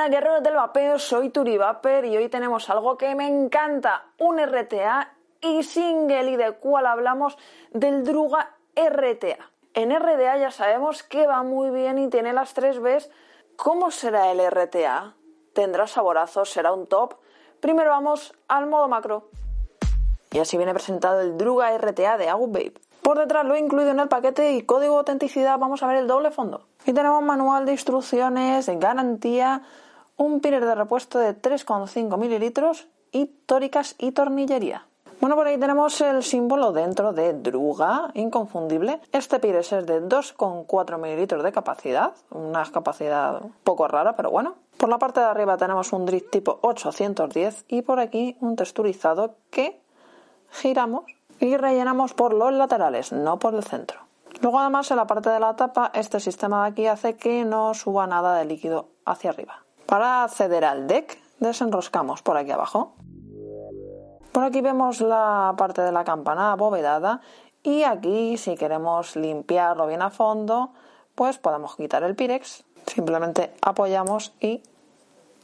buenas guerreros del vapeo, soy Turi Vapor y hoy tenemos algo que me encanta, un RTA y single y de cuál hablamos del Druga RTA. En RDA ya sabemos que va muy bien y tiene las 3 Bs. ¿Cómo será el RTA? ¿Tendrá saborazos? ¿Será un top? Primero vamos al modo macro. Y así viene presentado el Druga RTA de Agu Babe. Por detrás lo he incluido en el paquete y código de autenticidad vamos a ver el doble fondo. Y tenemos manual de instrucciones, de garantía, un piner de repuesto de 3,5 mililitros y tóricas y tornillería. Bueno, por ahí tenemos el símbolo dentro de Druga, inconfundible. Este pires es de 2,4 mililitros de capacidad, una capacidad poco rara, pero bueno. Por la parte de arriba tenemos un drip tipo 810 y por aquí un texturizado que giramos y rellenamos por los laterales, no por el centro. Luego además en la parte de la tapa este sistema de aquí hace que no suba nada de líquido hacia arriba. Para acceder al deck desenroscamos por aquí abajo. Por aquí vemos la parte de la campana abovedada y aquí si queremos limpiarlo bien a fondo pues podemos quitar el pirex. Simplemente apoyamos y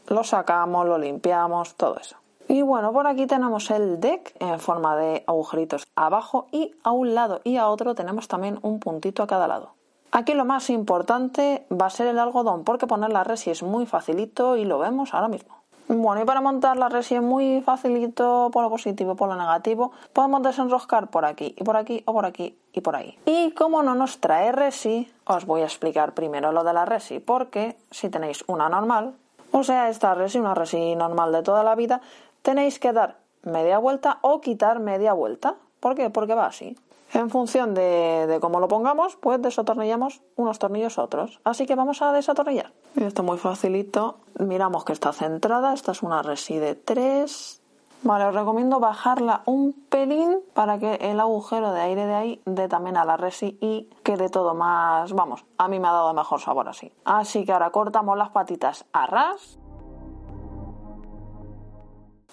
lo sacamos, lo limpiamos, todo eso. Y bueno, por aquí tenemos el deck en forma de agujeritos abajo y a un lado y a otro tenemos también un puntito a cada lado. Aquí lo más importante va a ser el algodón porque poner la resi es muy facilito y lo vemos ahora mismo. Bueno, y para montar la resi es muy facilito por lo positivo por lo negativo. Podemos desenroscar por aquí y por aquí o por aquí y por ahí. Y como no nos trae resi, os voy a explicar primero lo de la resi porque si tenéis una normal, o sea, esta resi, una resi normal de toda la vida, tenéis que dar media vuelta o quitar media vuelta. ¿Por qué? Porque va así. En función de, de cómo lo pongamos, pues desatornillamos unos tornillos otros. Así que vamos a desatornillar. Esto muy facilito. Miramos que está centrada. Esta es una resi de 3. Vale, os recomiendo bajarla un pelín para que el agujero de aire de ahí dé también a la resi y quede todo más... Vamos, a mí me ha dado mejor sabor así. Así que ahora cortamos las patitas a ras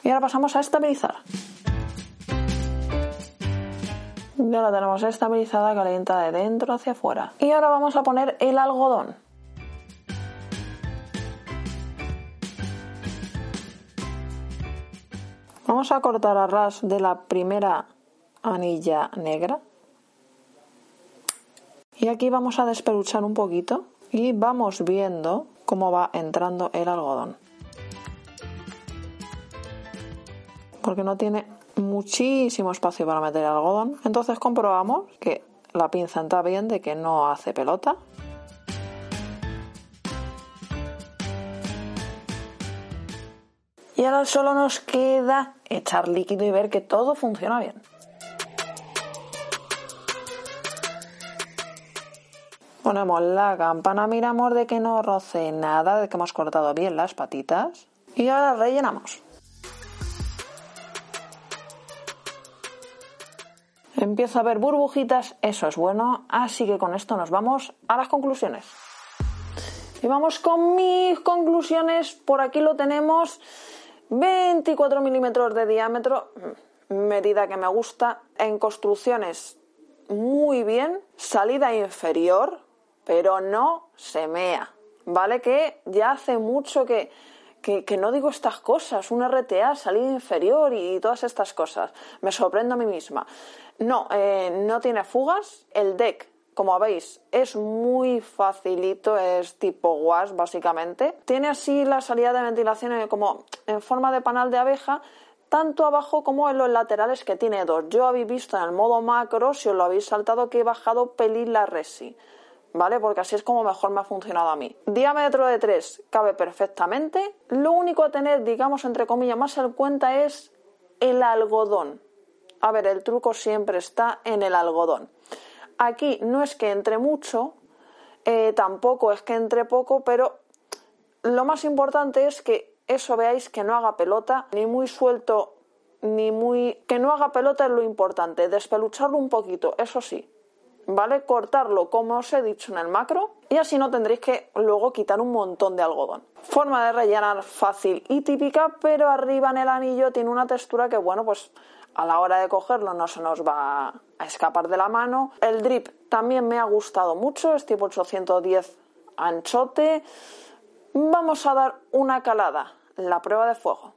y ahora pasamos a estabilizar. Ya la tenemos estabilizada, calienta de dentro hacia afuera. Y ahora vamos a poner el algodón. Vamos a cortar a ras de la primera anilla negra. Y aquí vamos a despeluchar un poquito y vamos viendo cómo va entrando el algodón. porque no tiene muchísimo espacio para meter el algodón. Entonces comprobamos que la pinza está bien, de que no hace pelota. Y ahora solo nos queda echar líquido y ver que todo funciona bien. Ponemos la campana, miramos de que no roce nada, de que hemos cortado bien las patitas. Y ahora rellenamos. Empieza a ver burbujitas, eso es bueno, así que con esto nos vamos a las conclusiones. Y vamos con mis conclusiones, por aquí lo tenemos, 24 milímetros de diámetro, medida que me gusta, en construcciones muy bien, salida inferior, pero no se mea, ¿vale? Que ya hace mucho que, que, no digo estas cosas, un RTA, salida inferior y, todas estas cosas. Me sorprendo a mí misma. No, eh, no tiene fugas. El deck, como veis, es muy facilito, es tipo wash básicamente. Tiene así la salida de ventilación como en forma de panal de abeja, tanto abajo como en los laterales que tiene dos. Yo habéis visto en el modo macro, si os lo habéis saltado, que he bajado pelín la resi. ¿Vale? Porque así es como mejor me ha funcionado a mí. Diámetro de 3 cabe perfectamente. Lo único a tener, digamos, entre comillas, más en cuenta es el algodón. A ver, el truco siempre está en el algodón. Aquí no es que entre mucho, eh, tampoco es que entre poco, pero lo más importante es que eso veáis que no haga pelota, ni muy suelto, ni muy... que no haga pelota es lo importante, despelucharlo un poquito, eso sí, ¿vale? Cortarlo como os he dicho en el macro y así no tendréis que luego quitar un montón de algodón. Forma de rellenar fácil y típica, pero arriba en el anillo tiene una textura que, bueno, pues a la hora de cogerlo no se nos va a escapar de la mano. El drip también me ha gustado mucho, es tipo 810 anchote. Vamos a dar una calada, la prueba de fuego.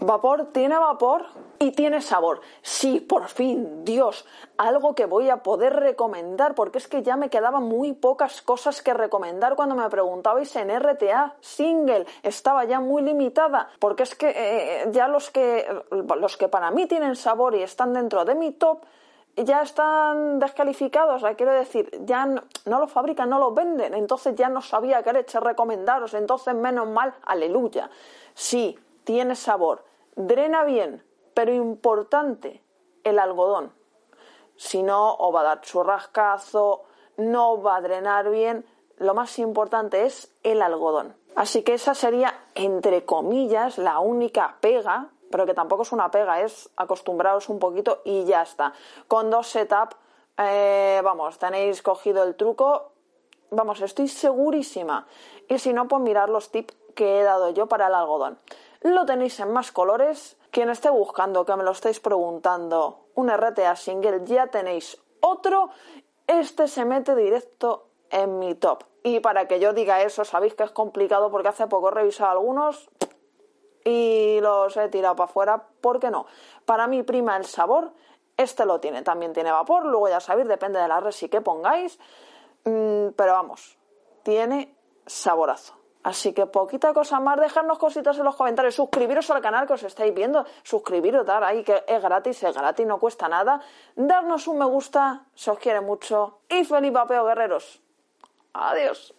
Vapor tiene vapor y tiene sabor. Sí, por fin, Dios, algo que voy a poder recomendar, porque es que ya me quedaban muy pocas cosas que recomendar cuando me preguntabais en RTA single. Estaba ya muy limitada, porque es que eh, ya los que, los que para mí tienen sabor y están dentro de mi top, ya están descalificados, quiero decir, ya no, no, lo fabrican, no lo venden, entonces ya no sabía qué leche recomendaros, entonces menos mal, aleluya. Sí, tiene sabor, drena bien, pero importante, el algodón. Si no, o va a dar churrascazo, no va a drenar bien. Lo más importante es el algodón. Así que esa sería, entre comillas, la única pega, pero que tampoco es una pega, es acostumbraros un poquito y ya está. Con dos setups, eh, vamos, tenéis cogido el truco, vamos, estoy segurísima. Y si no, pues mirar los tips que he dado yo para el algodón. Lo tenéis en más colores. Quien esté buscando, que me lo estáis preguntando, un RTA single, ya tenéis otro. Este se mete directo en mi top. Y para que yo diga eso, sabéis que es complicado porque hace poco he revisado algunos y los he tirado para afuera. ¿Por qué no? Para mí prima el sabor. Este lo tiene, también tiene vapor. Luego ya sabéis, depende de la resi que pongáis. Mm, pero vamos, tiene saborazo. Así que poquita cosa más, dejarnos cositas en los comentarios, suscribiros al canal que os estáis viendo, suscribiros, dar ahí que es gratis, es gratis, no cuesta nada, darnos un me gusta, se os quiere mucho y feliz papeo guerreros. Adiós.